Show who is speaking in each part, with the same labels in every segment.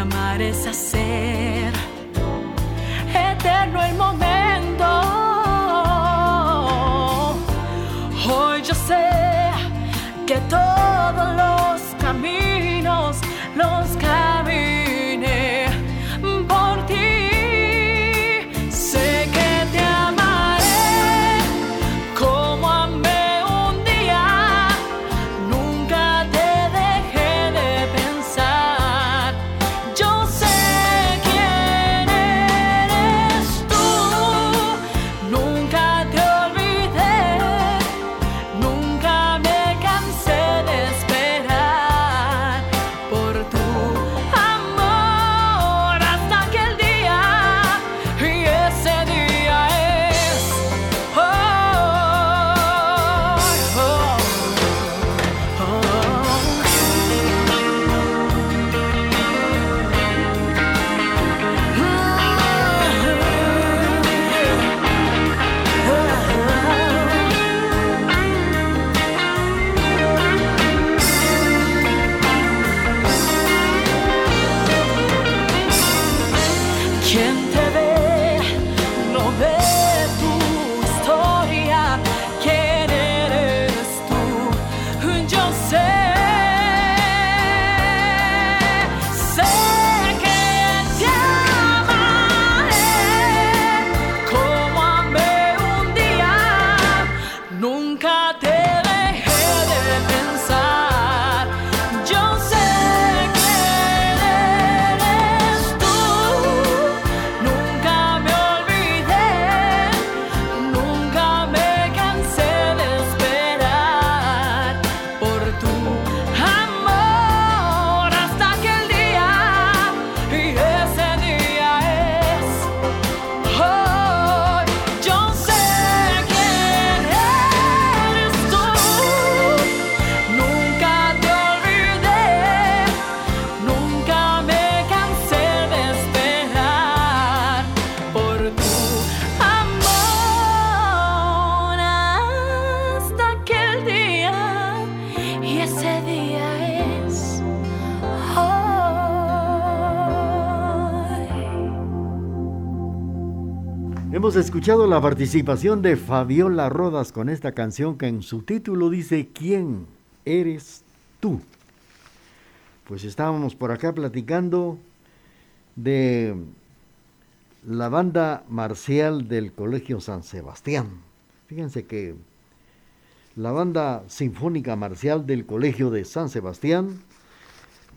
Speaker 1: amar es hacer eterno el momento.
Speaker 2: escuchado la participación de Fabiola Rodas con esta canción que en su título dice ¿Quién eres tú? Pues estábamos por acá platicando de la banda marcial del Colegio San Sebastián. Fíjense que la banda sinfónica marcial del Colegio de San Sebastián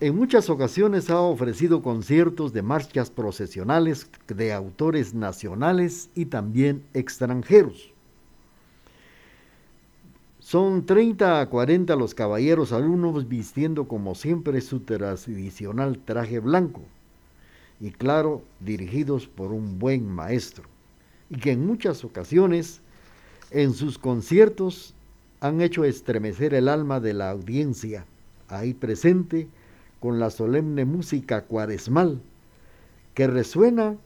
Speaker 2: en muchas ocasiones ha ofrecido conciertos de marchas procesionales de autores nacionales y también extranjeros. Son 30 a 40 los caballeros alumnos vistiendo como siempre su tradicional traje blanco y claro, dirigidos por un buen maestro, y que en muchas ocasiones en sus conciertos han hecho estremecer el alma de la audiencia ahí presente con la solemne música cuaresmal que resuena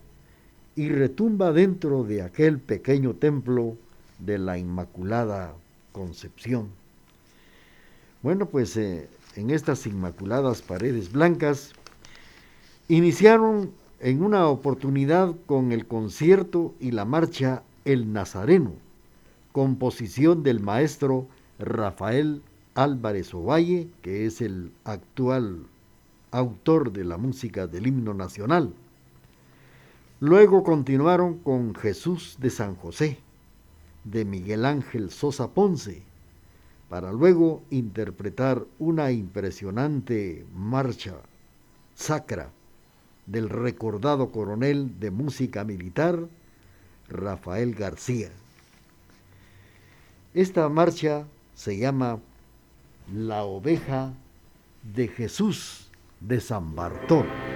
Speaker 2: y retumba dentro de aquel pequeño templo de la Inmaculada Concepción. Bueno, pues eh, en estas inmaculadas paredes blancas iniciaron en una oportunidad con el concierto y la marcha El Nazareno, composición del maestro Rafael Álvarez Ovalle, que es el actual autor de la música del himno nacional. Luego continuaron con Jesús de San José, de Miguel Ángel Sosa Ponce, para luego interpretar una impresionante marcha sacra del recordado coronel de música militar, Rafael García. Esta marcha se llama La oveja de Jesús de San Bartolo.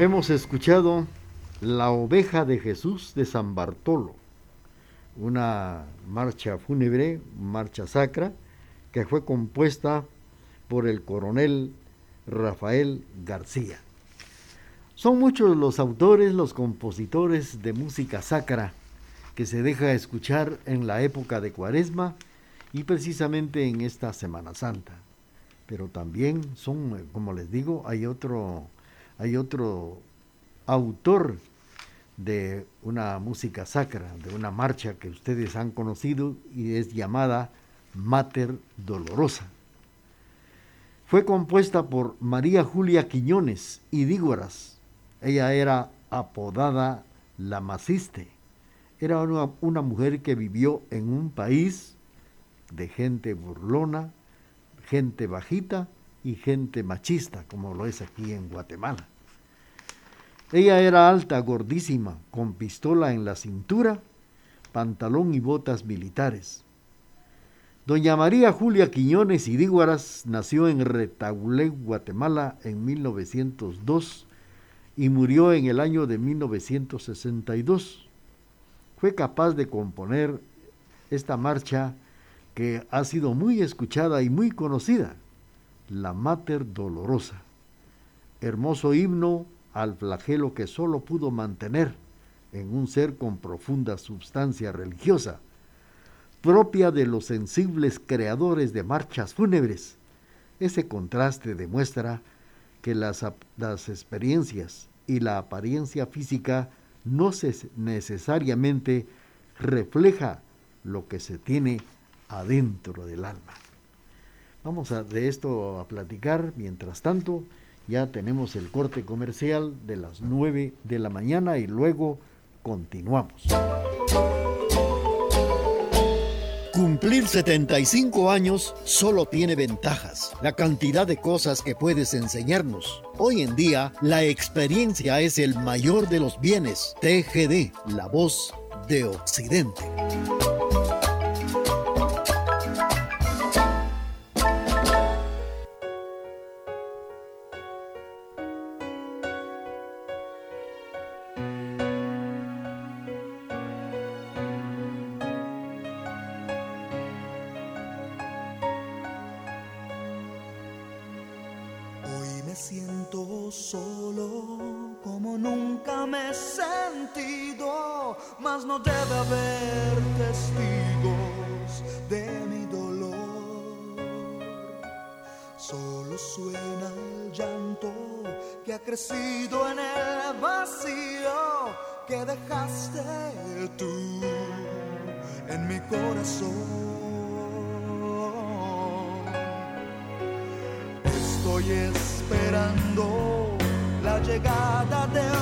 Speaker 2: Hemos escuchado La oveja de Jesús de San Bartolo, una marcha fúnebre, marcha sacra, que fue compuesta por el coronel Rafael García. Son muchos los autores, los compositores de música sacra que se deja escuchar en la época de Cuaresma y precisamente en esta Semana Santa. Pero también son, como les digo, hay otro, hay otro autor de una música sacra, de una marcha que ustedes han conocido y es llamada Mater Dolorosa. Fue compuesta por María Julia Quiñones y Dígoras. Ella era apodada La Maciste. Era una, una mujer que vivió en un país de gente burlona, gente bajita y gente machista, como lo es aquí en Guatemala. Ella era alta, gordísima, con pistola en la cintura, pantalón y botas militares. Doña María Julia Quiñones y nació en Retaulé, Guatemala, en 1902 y murió en el año de 1962. Fue capaz de componer esta marcha que ha sido muy escuchada y muy conocida, la Mater Dolorosa, hermoso himno al flagelo que sólo pudo mantener en un ser con profunda substancia religiosa, propia de los sensibles creadores de marchas fúnebres. Ese contraste demuestra que las, experiencias y la apariencia física no se necesariamente refleja lo que se tiene adentro del alma. Vamos de esto a platicar. Mientras tanto, ya tenemos el corte comercial de las 9 de la mañana y luego continuamos.
Speaker 3: Cumplir 75 años solo tiene ventajas. La cantidad de cosas que puedes enseñarnos. Hoy en día, la experiencia es el mayor de los bienes. TGD, la voz de Occidente.
Speaker 4: chegada dela.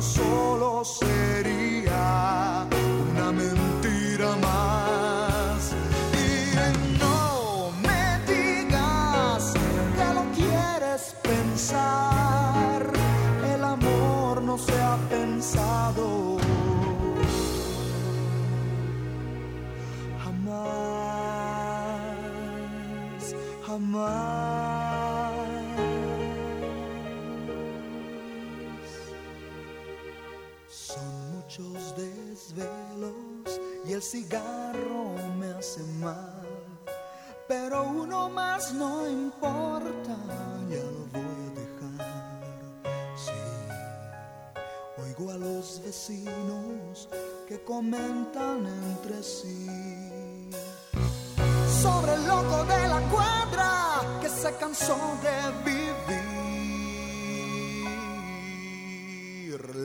Speaker 4: Solo el cigarro me hace mal. Pero uno más no importa, ya lo voy a dejar. Sí, oigo a los vecinos que comentan entre sí sobre el loco de la cuadra que se cansó de vivir.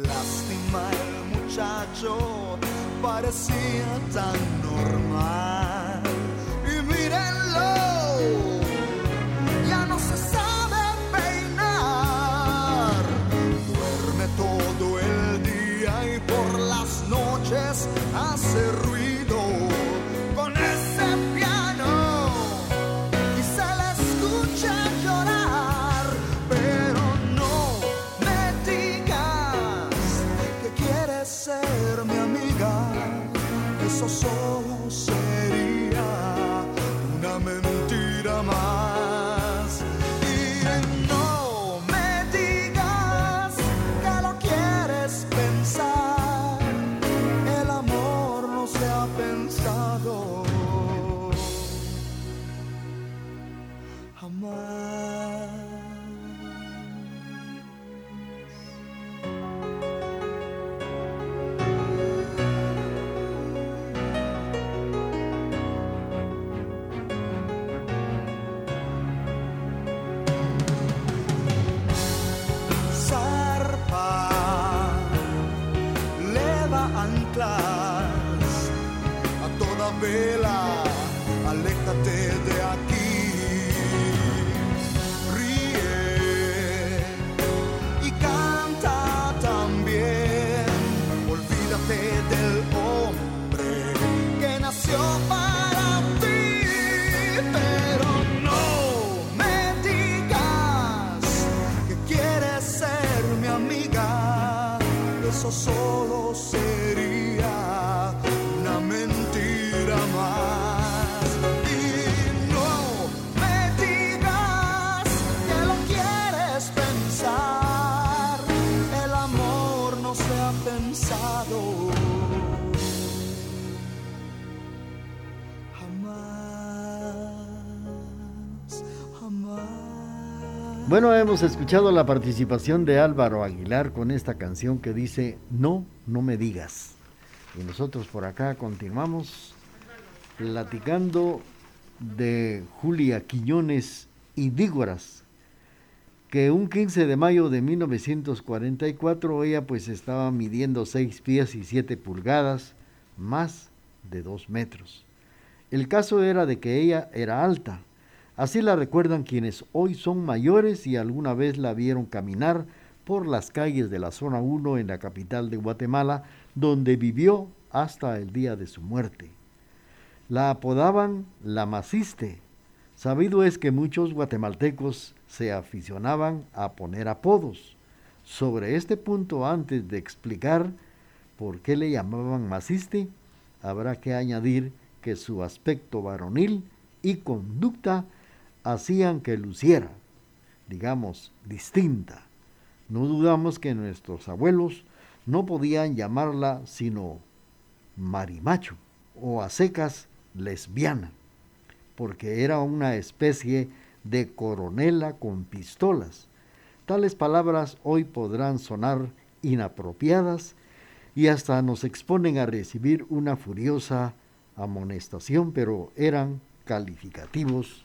Speaker 4: Lástima el muchacho parecia tão normal.
Speaker 2: Hemos escuchado la participación de Álvaro Aguilar con esta canción que dice No, no me digas. Y nosotros por acá continuamos platicando de Julia Quiñones y Dígoras, que un 15 de mayo de 1944 ella pues estaba midiendo 6 pies y 7 pulgadas, más de 2 metros. El caso era de que ella era alta, Así la recuerdan quienes hoy son mayores y alguna vez la vieron caminar por las calles de la zona 1 en la capital de Guatemala, donde vivió hasta el día de su muerte. La apodaban la Maciste. Sabido es que muchos guatemaltecos se aficionaban a poner apodos. Sobre este punto, antes de explicar por qué le llamaban Maciste, habrá que añadir que su aspecto varonil y conducta hacían que luciera, digamos, distinta. No dudamos que nuestros abuelos no podían llamarla sino marimacho o a secas lesbiana, porque era una especie de coronela con pistolas. Tales palabras hoy podrán sonar inapropiadas y hasta nos exponen a recibir una furiosa amonestación, pero eran calificativos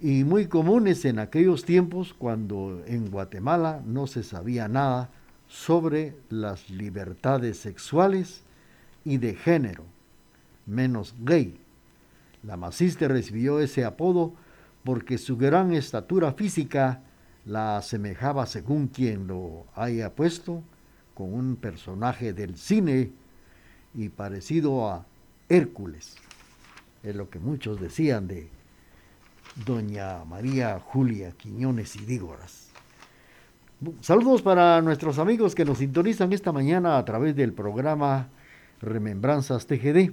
Speaker 2: y muy comunes en aquellos tiempos cuando en Guatemala no se sabía nada sobre las libertades sexuales y de género, menos gay. La maciste recibió ese apodo porque su gran estatura física la asemejaba, según quien lo haya puesto, con un personaje del cine y parecido a Hércules. Es lo que muchos decían de doña María Julia Quiñones y Dígoras. Saludos para nuestros amigos que nos sintonizan esta mañana a través del programa Remembranzas TGD.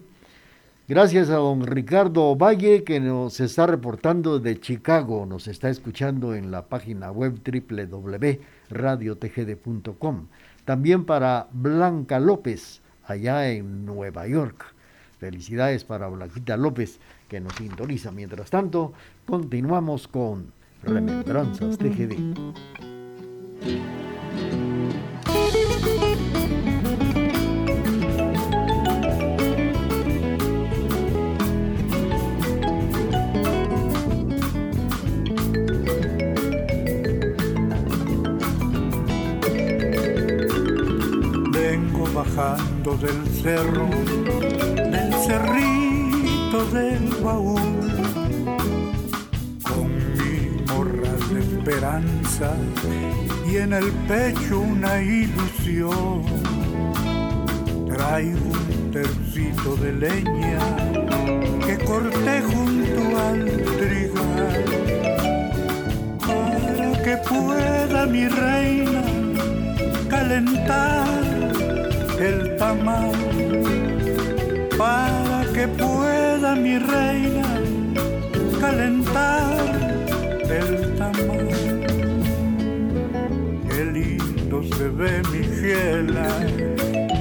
Speaker 2: Gracias a don Ricardo Valle que nos está reportando de Chicago, nos está escuchando en la página web www.radiotgd.com. También para Blanca López, allá en Nueva York. Felicidades para Blanquita López que nos sintoniza. Mientras tanto, continuamos con Remembranzas TGD.
Speaker 5: Bajando del cerro, del del baúl, con mi morral de esperanza y en el pecho una ilusión. Traigo un tercito de leña que corté junto al trigal para que pueda mi reina calentar el tamal para que pueda mi reina calentar el tamal. Qué lindo se ve mi fiela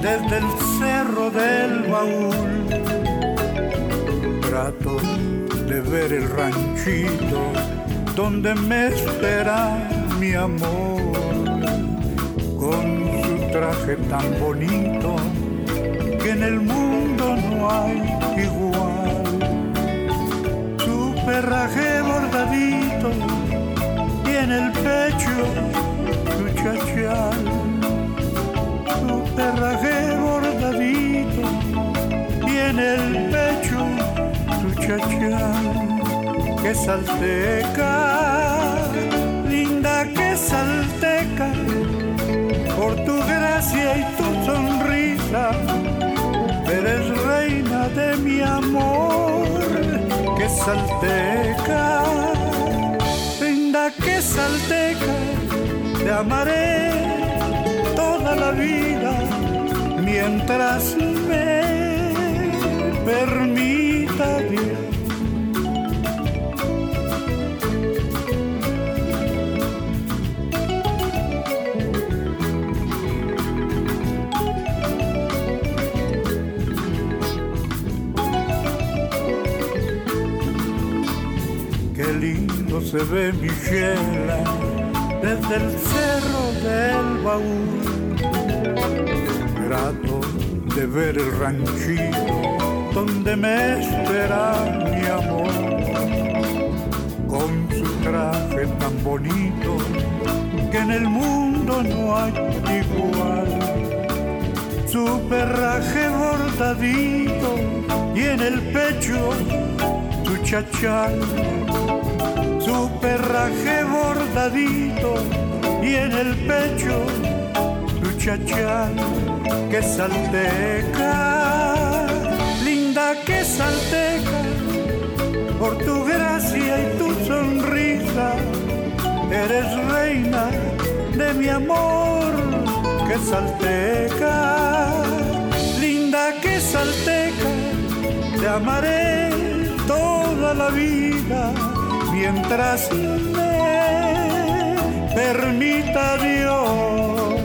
Speaker 5: desde el cerro del baúl. Trato de ver el ranchito donde me espera mi amor con su traje tan bonito que en el mundo no hay Perraje bordadito y en el pecho su chachal. Su perraje bordadito y en el pecho su chachal. Que salteca, linda que salteca por tu gracia y tu sonrisa. Eres reina de mi amor, salteca, linda que salteca, te amaré toda la vida mientras me permita se ve mi desde el cerro del baúl. Grato de ver el ranchito donde me espera mi amor. Con su traje tan bonito que en el mundo no hay igual. Su perraje bordadito y en el pecho su chachal. Su perraje bordadito y en el pecho su chachal que salteca, linda que salteca, por tu gracia y tu sonrisa, eres reina de mi amor, que salteca, linda que salteca, te amaré toda la vida mientras me permita Dios.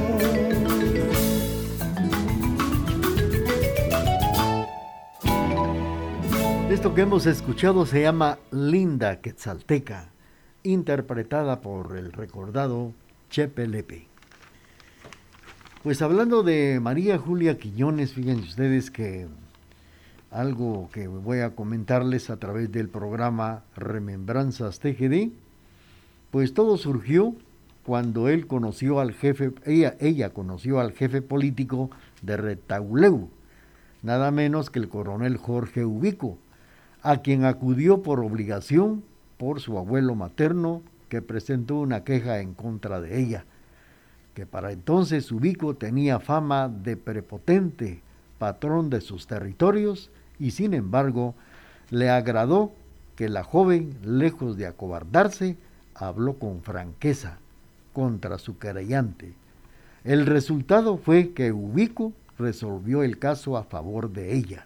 Speaker 2: Esto que hemos escuchado se llama Linda Quetzalteca, interpretada por el recordado Chepe Lepe. Pues hablando de María Julia Quiñones, fíjense ustedes que algo que voy a comentarles a través del programa Remembranzas TGD, pues todo surgió cuando él conoció al jefe, ella, ella conoció al jefe político de Retauleu, nada menos que el coronel Jorge Ubico, a quien acudió por obligación por su abuelo materno que presentó una queja en contra de ella, que para entonces Ubico tenía fama de prepotente, patrón de sus territorios, y sin embargo le agradó que la joven, lejos de acobardarse, habló con franqueza contra su querellante. El resultado fue que Ubico resolvió el caso a favor de ella,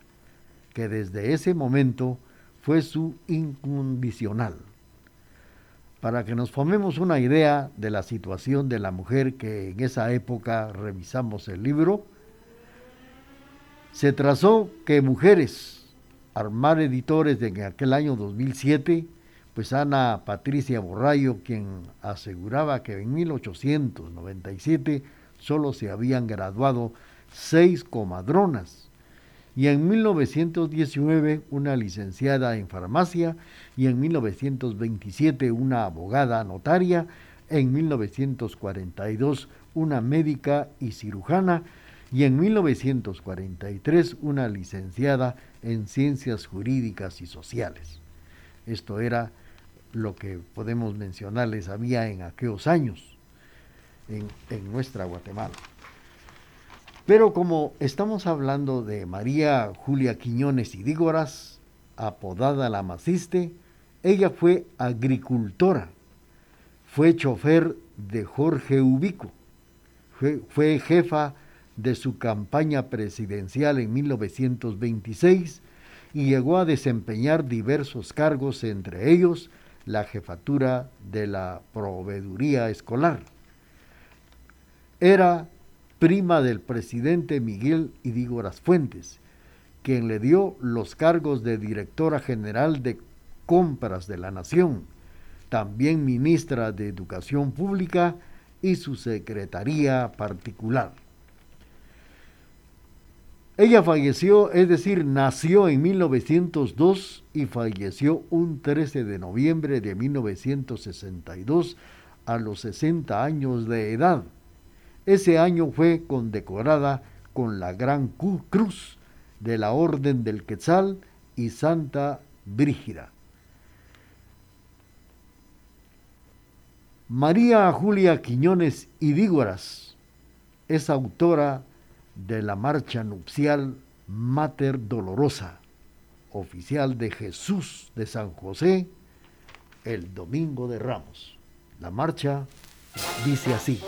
Speaker 2: que desde ese momento fue su incondicional. Para que nos formemos una idea de la situación de la mujer que en esa época revisamos el libro, se trazó que mujeres, Armar Editores en aquel año 2007, pues Ana Patricia Borrayo, quien aseguraba que en 1897 solo se habían graduado seis comadronas, y en 1919 una licenciada en farmacia, y en 1927 una abogada notaria, en 1942 una médica y cirujana, y en 1943 una licenciada en ciencias jurídicas y sociales. Esto era lo que podemos mencionarles había en aquellos años en, en nuestra Guatemala. Pero como estamos hablando de María Julia Quiñones y Dígoras, apodada la Maciste, ella fue agricultora, fue chofer de Jorge Ubico, fue, fue jefa de su campaña presidencial en 1926 y llegó a desempeñar diversos cargos, entre ellos la jefatura de la proveeduría escolar. Era prima del presidente Miguel Idígoras Fuentes, quien le dio los cargos de directora general de compras de la Nación, también ministra de Educación Pública y su secretaría particular. Ella falleció, es decir, nació en 1902 y falleció un 13 de noviembre de 1962 a los 60 años de edad. Ese año fue condecorada con la Gran Cruz de la Orden del Quetzal y Santa Brígida. María Julia Quiñones Idígoras es autora de la marcha nupcial Mater Dolorosa, oficial de Jesús de San José, el domingo de Ramos. La marcha dice así.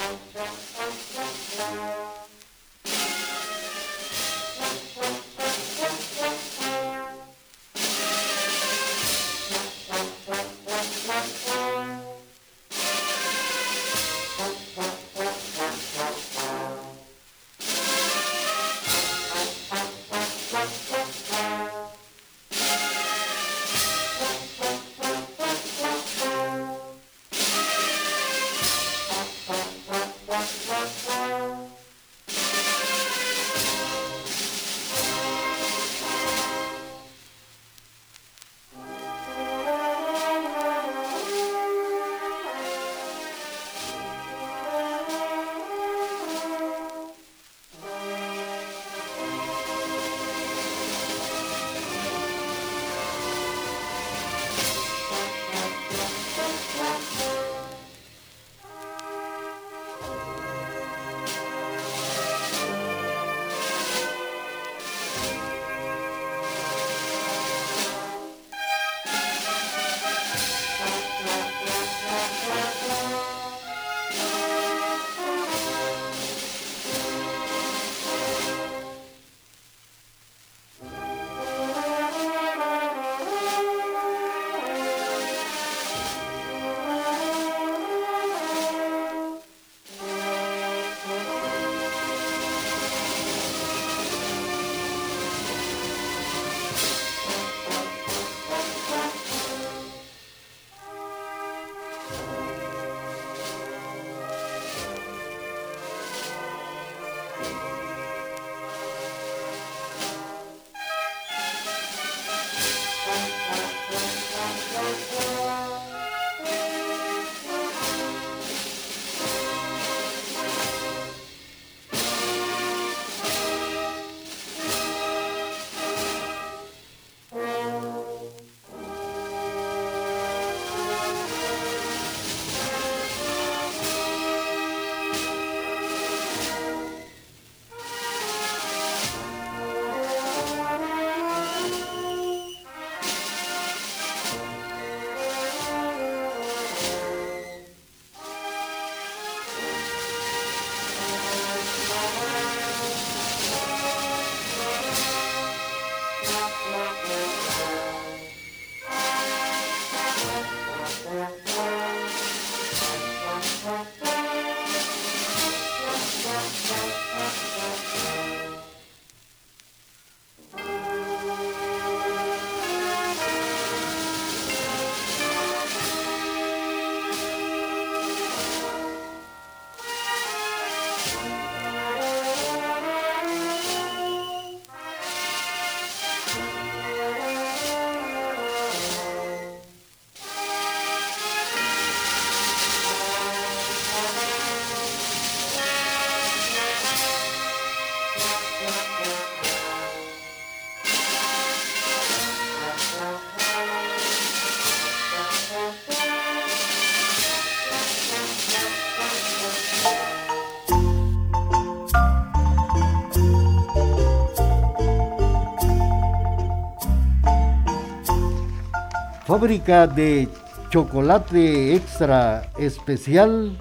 Speaker 2: Fábrica de chocolate extra especial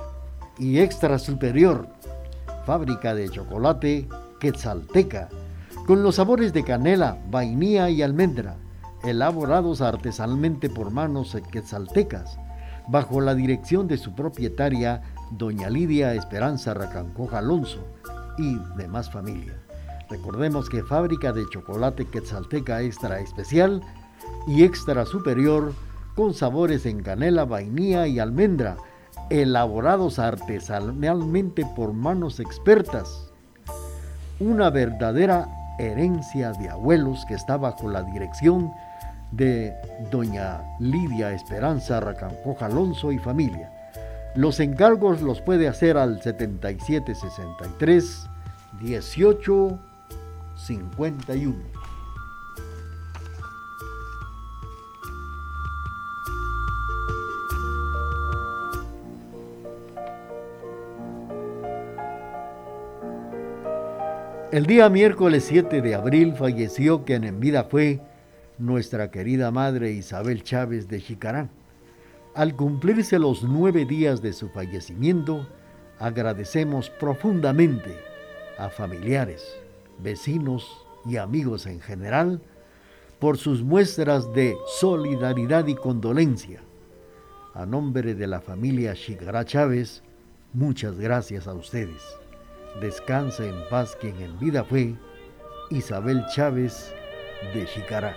Speaker 2: y extra superior. Fábrica de chocolate quetzalteca, con los sabores de canela, vainilla y almendra, elaborados artesanalmente por manos quetzaltecas, bajo la dirección de su propietaria, doña Lidia Esperanza Racancoja Alonso, y demás familia. Recordemos que Fábrica de Chocolate Quetzalteca Extra Especial y extra superior con sabores en canela, vainilla y almendra, elaborados artesanalmente por manos expertas. Una verdadera herencia de abuelos que está bajo la dirección de doña Lidia Esperanza Racampoja Alonso y familia. Los encargos los puede hacer al 7763 1851. El día miércoles 7 de abril falleció quien en vida fue nuestra querida madre Isabel Chávez de Jicarán. Al cumplirse los nueve días de su fallecimiento, agradecemos profundamente a familiares, vecinos y amigos en general por sus muestras de solidaridad y condolencia. A nombre de la familia Jicará Chávez, muchas gracias a ustedes. Descansa en paz quien en vida fue Isabel Chávez de Jicará.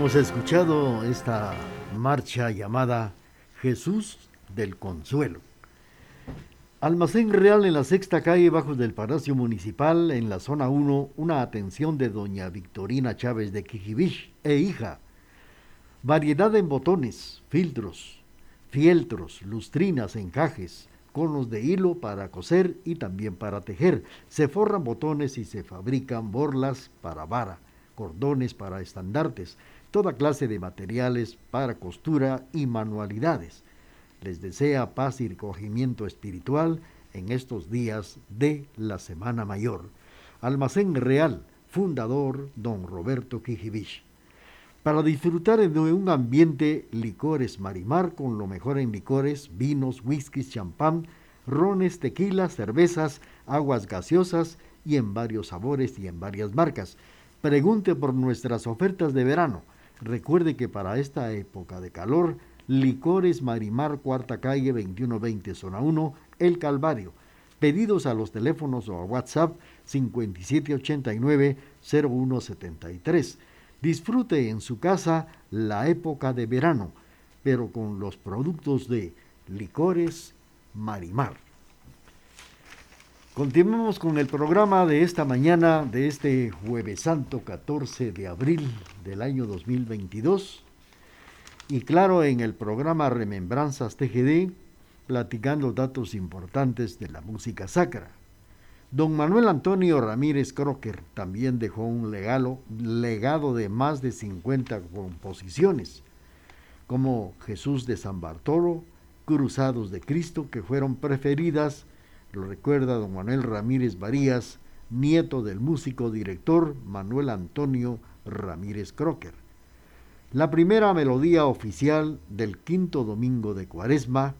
Speaker 2: Hemos escuchado esta marcha llamada Jesús del Consuelo. Almacén Real en la sexta calle bajo del Palacio Municipal en la zona 1, una atención de doña Victorina Chávez de Quijibich e hija. Variedad en botones, filtros, fieltros, lustrinas, encajes, conos de hilo para coser y también para tejer. Se forran botones y se fabrican borlas para vara cordones para estandartes, toda clase de materiales para costura y manualidades. Les desea paz y recogimiento espiritual en estos días de la Semana Mayor. Almacén Real, fundador don Roberto Quijibich. Para disfrutar de un ambiente licores marimar con lo mejor en licores, vinos, whiskies, champán, rones, tequilas, cervezas, aguas gaseosas y en varios sabores y en varias marcas. Pregunte por nuestras ofertas de verano. Recuerde que para esta época de calor, Licores Marimar, cuarta calle 2120, zona 1, El Calvario. Pedidos a los teléfonos o a WhatsApp 5789-0173. Disfrute en su casa la época de verano, pero con los productos de Licores Marimar. Continuamos con el programa de esta mañana, de este jueves santo 14 de abril del año 2022. Y claro, en el programa Remembranzas TGD, platicando datos importantes de la música sacra. Don Manuel Antonio Ramírez Crocker también dejó un legado, legado de más de 50 composiciones, como Jesús de San Bartolo, Cruzados de Cristo, que fueron preferidas lo recuerda don Manuel Ramírez Varías, nieto del músico director Manuel Antonio Ramírez Crocker. La primera melodía oficial del quinto domingo de Cuaresma,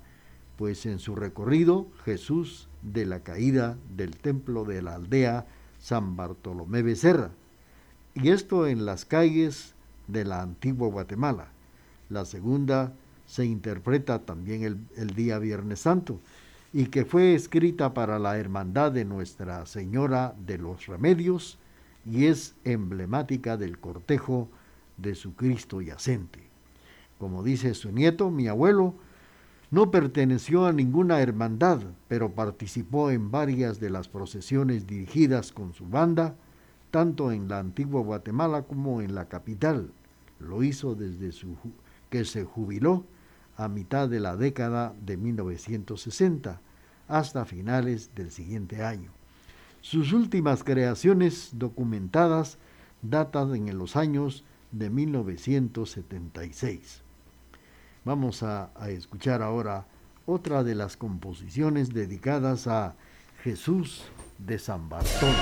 Speaker 2: pues en su recorrido Jesús de la caída del templo de la aldea San Bartolomé Becerra, y esto en las calles de la antigua Guatemala. La segunda se interpreta también el, el día Viernes Santo, y que fue escrita para la Hermandad de Nuestra Señora de los Remedios y es emblemática del cortejo de su Cristo yacente. Como dice su nieto, mi abuelo no perteneció a ninguna hermandad, pero participó en varias de las procesiones dirigidas con su banda, tanto en la antigua Guatemala como en la capital. Lo hizo desde su, que se jubiló a mitad de la década de 1960 hasta finales del siguiente año. Sus últimas creaciones documentadas datan en los años de 1976. Vamos a, escuchar ahora otra de las composiciones dedicadas a Jesús de San Bartolo.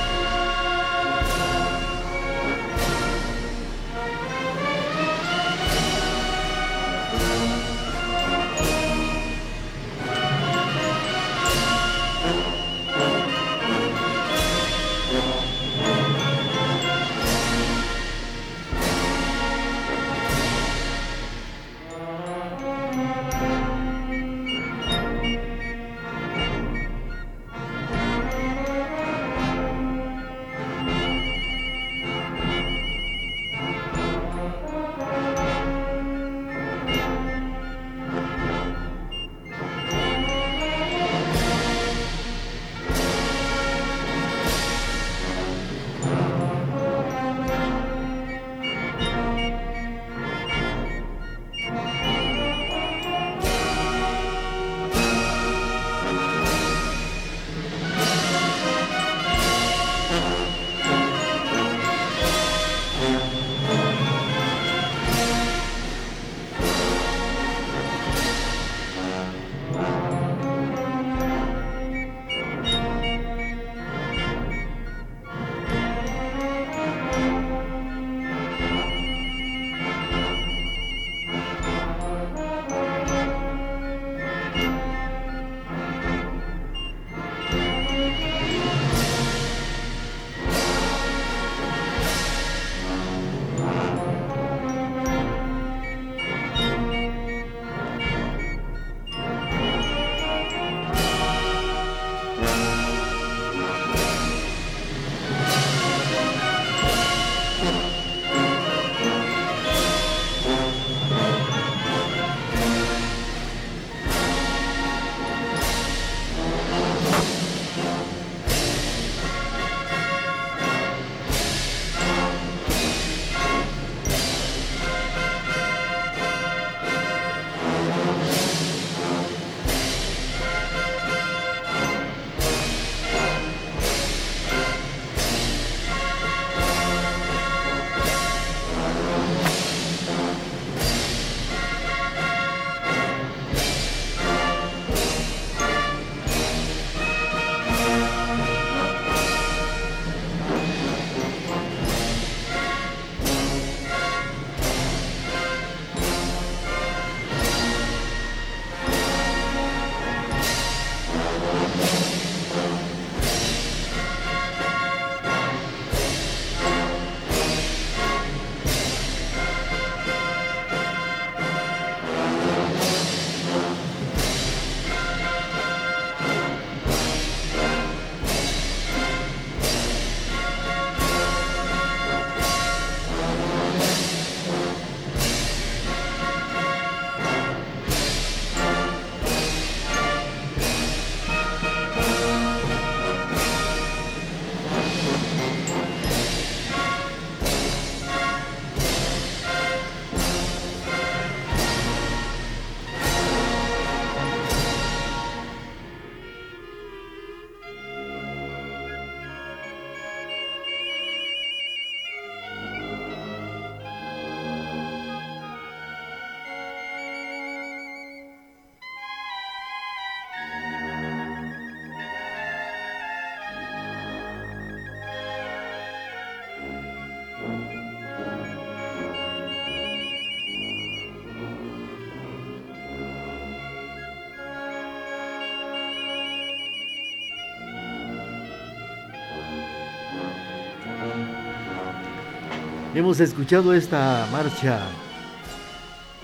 Speaker 2: Hemos escuchado esta marcha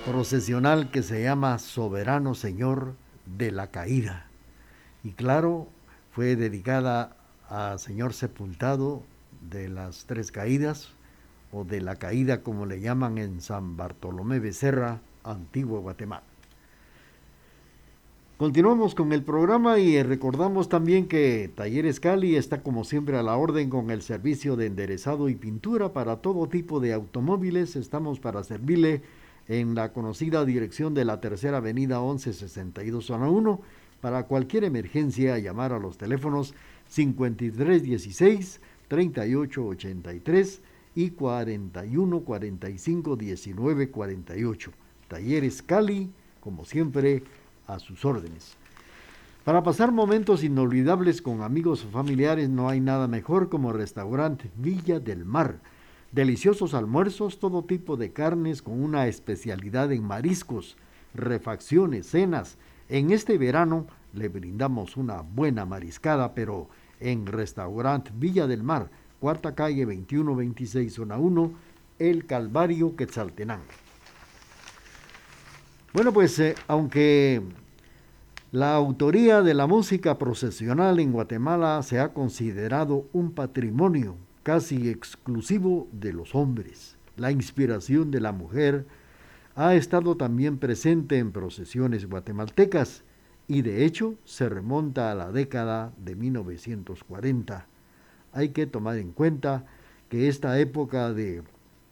Speaker 2: procesional que se llama Soberano Señor de la Caída. Y claro, fue dedicada a Señor Sepultado de las Tres Caídas, o de la Caída como le llaman en San Bartolomé Becerra, Antiguo Guatemala. Continuamos con el programa y recordamos también que Talleres Cali está como siempre a la orden con el servicio de enderezado y pintura para todo tipo de automóviles. Estamos para servirle en la conocida dirección de la Tercera Avenida 1162 Zona 1 para cualquier emergencia llamar a los teléfonos 5316 3883 y 41 45 19 48. Talleres Cali, como siempre, a sus órdenes. Para pasar momentos inolvidables con amigos o familiares no hay nada mejor como restaurante Villa del Mar. Deliciosos almuerzos, todo tipo de carnes con una especialidad en mariscos, refacciones, cenas. En este verano le brindamos una buena mariscada, pero en restaurante Villa del Mar, cuarta calle 2126, zona 1, El Calvario, Quetzaltenango. Bueno, pues eh, aunque la autoría de la música procesional en Guatemala se ha considerado un patrimonio casi exclusivo de los hombres, la inspiración de la mujer ha estado también presente en procesiones guatemaltecas y de hecho se remonta a la década de 1940. Hay que tomar en cuenta que esta época de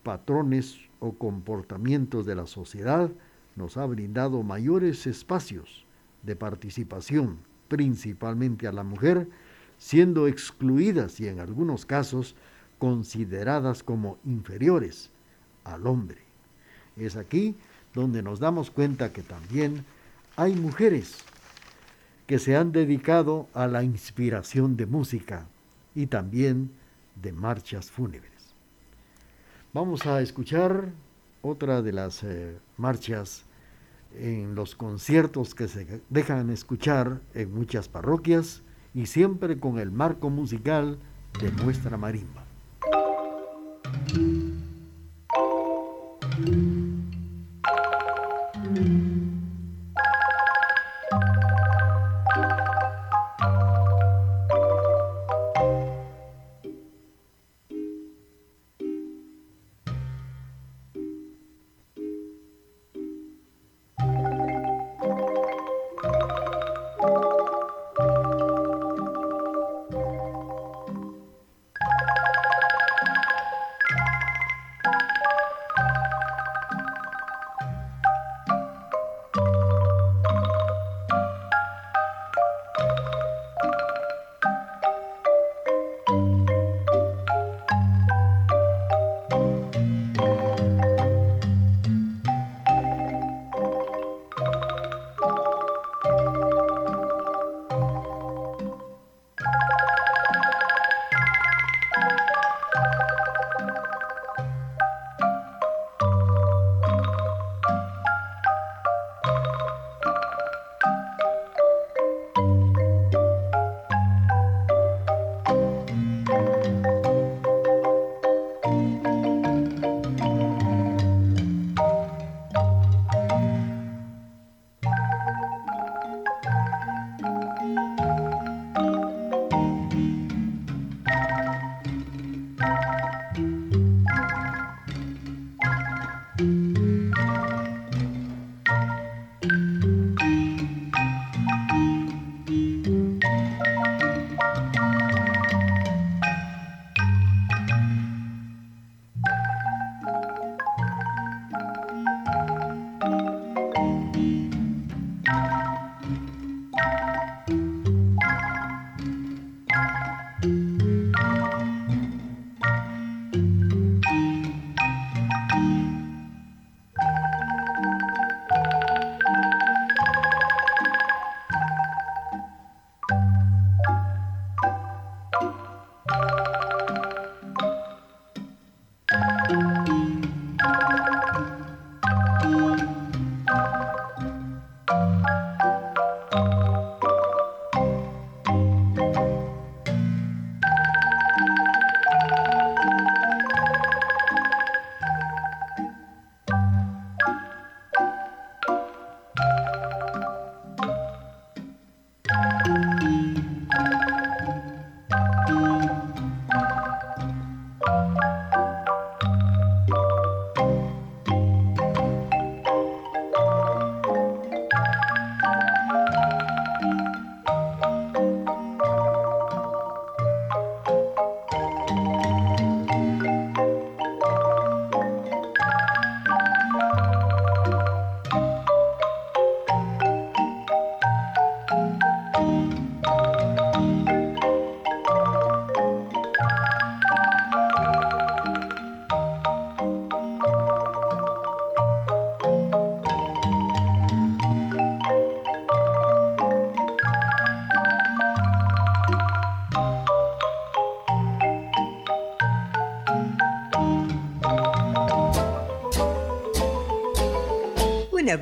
Speaker 2: patrones o comportamientos de la sociedad nos ha brindado mayores espacios de participación, principalmente a la mujer, siendo excluidas y en algunos casos consideradas como inferiores al hombre. Es aquí donde nos damos cuenta que también hay mujeres que se han dedicado a la inspiración de música y también de marchas fúnebres. Vamos a escuchar otra de las eh, marchas en los conciertos que se dejan escuchar en muchas parroquias y siempre con el marco musical de nuestra marimba.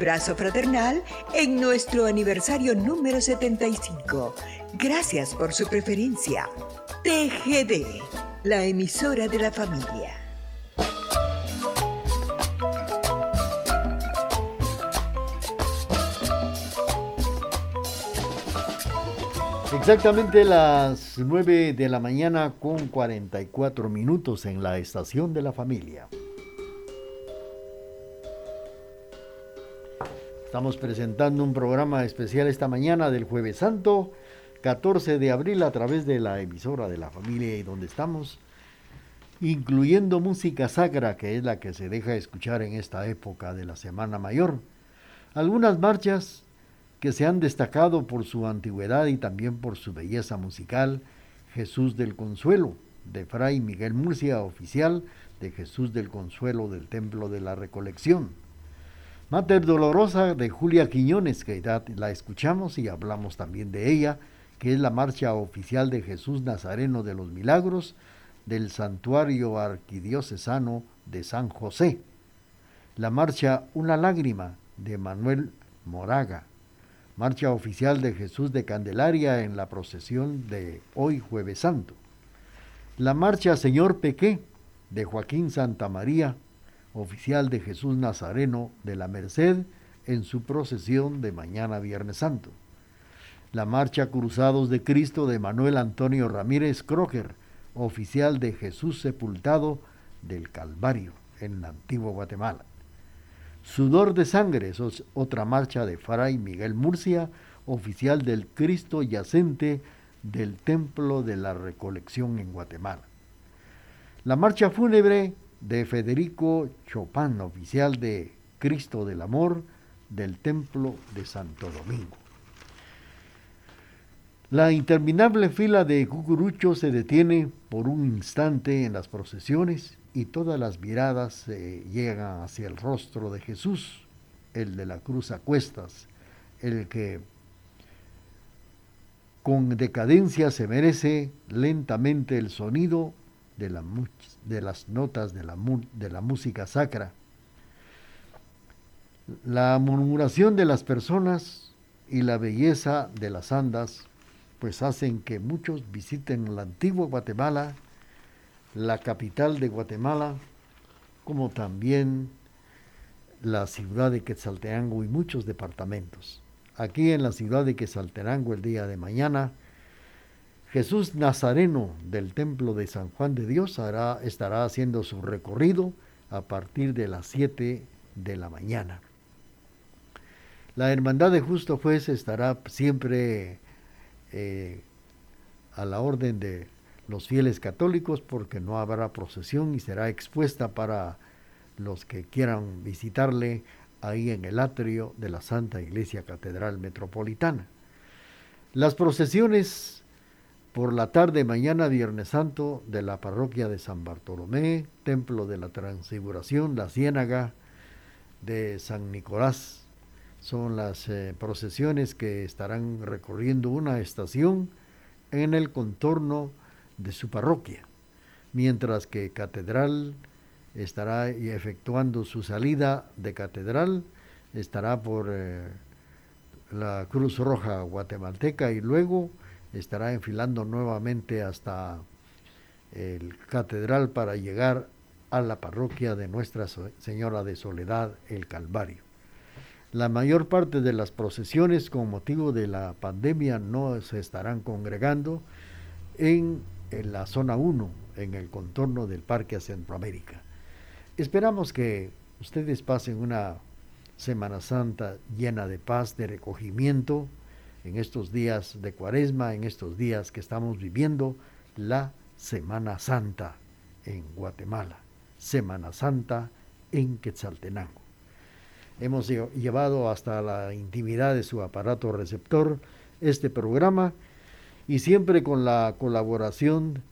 Speaker 6: Abrazo fraternal en nuestro aniversario número 75. Gracias por su preferencia. TGD, la emisora de la familia.
Speaker 2: Exactamente las 9 de la mañana con 44 minutos en la estación de la familia. Estamos presentando un programa especial esta mañana del jueves santo, 14 de abril a través de la emisora de la familia y donde estamos, incluyendo música sacra que es la que se deja escuchar en esta época de la Semana Mayor. Algunas marchas que se han destacado por su antigüedad y también por su belleza musical, Jesús del Consuelo, de Fray Miguel Murcia, oficial de Jesús del Consuelo del Templo de la Recolección. Mater Dolorosa de Julia Quiñones, que la escuchamos y hablamos también de ella, que es la marcha oficial de Jesús Nazareno de los Milagros del Santuario Arquidiocesano de San José. La marcha Una lágrima de Manuel Moraga marcha oficial de Jesús de Candelaria en la procesión de hoy jueves santo. La marcha Señor Pequé de Joaquín Santa María, oficial de Jesús Nazareno de la Merced en su procesión de mañana viernes santo. La marcha Cruzados de Cristo de Manuel Antonio Ramírez Crocker, oficial de Jesús Sepultado del Calvario en la antigua Guatemala. Sudor de Sangre otra marcha de Fray Miguel Murcia, oficial del Cristo yacente del Templo de la Recolección en Guatemala. La marcha fúnebre de Federico Chopin, oficial de Cristo del Amor del Templo de Santo Domingo. La interminable fila de cucuruchos se detiene por un instante en las procesiones y todas las miradas se llegan hacia el rostro de Jesús, el de la cruz a cuestas, el que con decadencia se merece lentamente el sonido de, la, de las notas de la, de la música sacra. La murmuración de las personas y la belleza de las andas pues hacen que muchos visiten la antigua Guatemala la capital de Guatemala, como también la ciudad de Quetzaltenango y muchos departamentos. Aquí en la ciudad de Quetzaltenango el día de mañana, Jesús Nazareno del Templo de San Juan de Dios hará, estará haciendo su recorrido a partir de las 7 de la mañana. La Hermandad de Justo Juez estará siempre eh, a la orden de los fieles católicos porque no habrá procesión y será expuesta para los que quieran visitarle ahí en el atrio de la Santa Iglesia Catedral Metropolitana. Las procesiones por la tarde mañana Viernes Santo de la parroquia de San Bartolomé, Templo de la Transfiguración, la Ciénaga de San Nicolás. Son las eh, procesiones que estarán recorriendo una estación en el contorno de su parroquia, mientras que Catedral estará efectuando su salida de Catedral, estará por eh, la Cruz Roja guatemalteca y luego estará enfilando nuevamente hasta el Catedral para llegar a la parroquia de Nuestra Señora de Soledad, el Calvario. La mayor parte de las procesiones con motivo de la pandemia no se estarán congregando en la zona 1, en el contorno del Parque Centroamérica. Esperamos que ustedes pasen una Semana Santa llena de paz, de recogimiento, en estos días de cuaresma, en estos días que estamos viviendo la Semana Santa en Guatemala, Semana Santa en Quetzaltenango. Hemos llevado hasta la intimidad de su aparato receptor este programa y siempre con la colaboración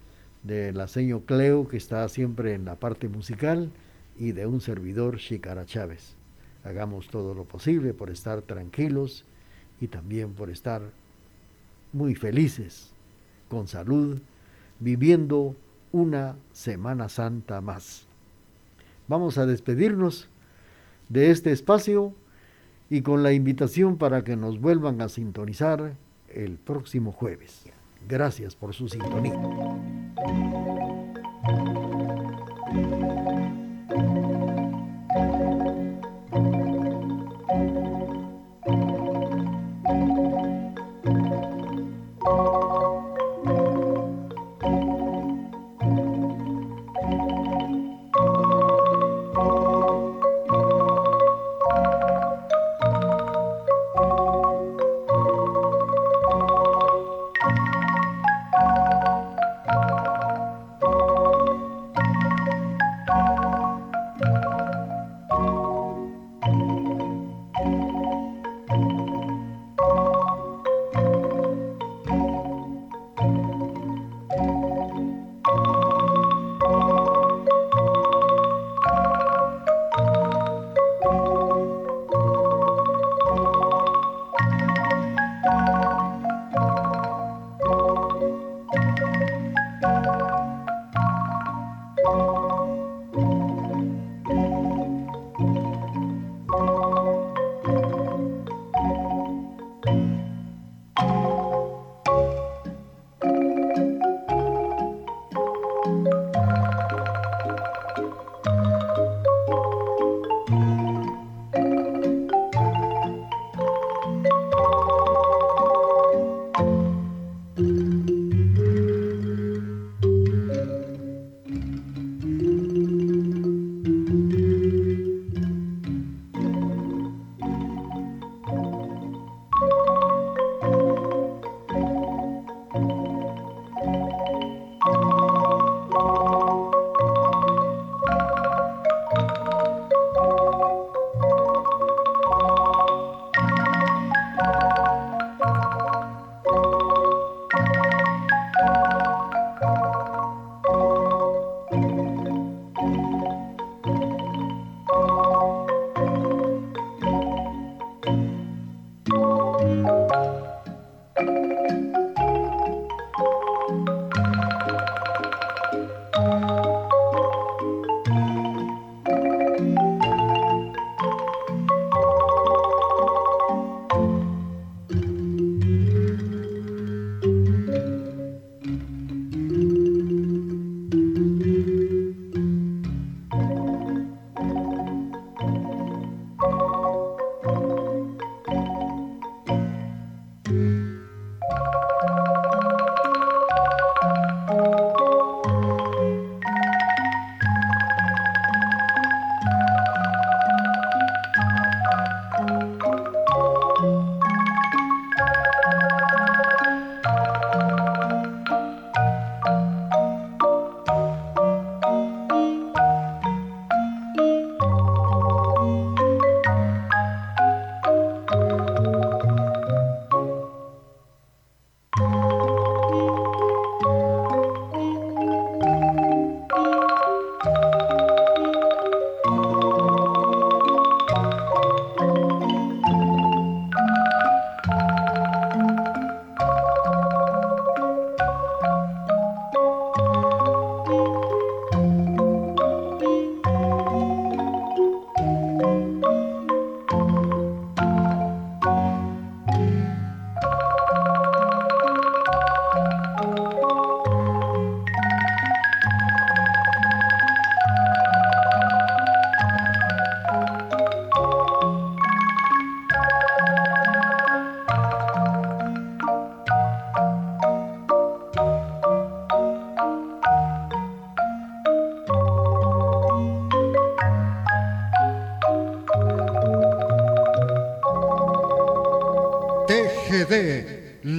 Speaker 2: de la señor Cleo, que está siempre en la parte musical, y de un servidor, Chicara Chávez. Hagamos todo lo posible por estar tranquilos y también por estar muy felices, con salud, viviendo una Semana Santa más. Vamos a despedirnos de este espacio y con la invitación para que nos vuelvan a sintonizar el próximo jueves. Gracias por su sintonía.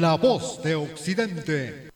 Speaker 7: La voz de Occidente.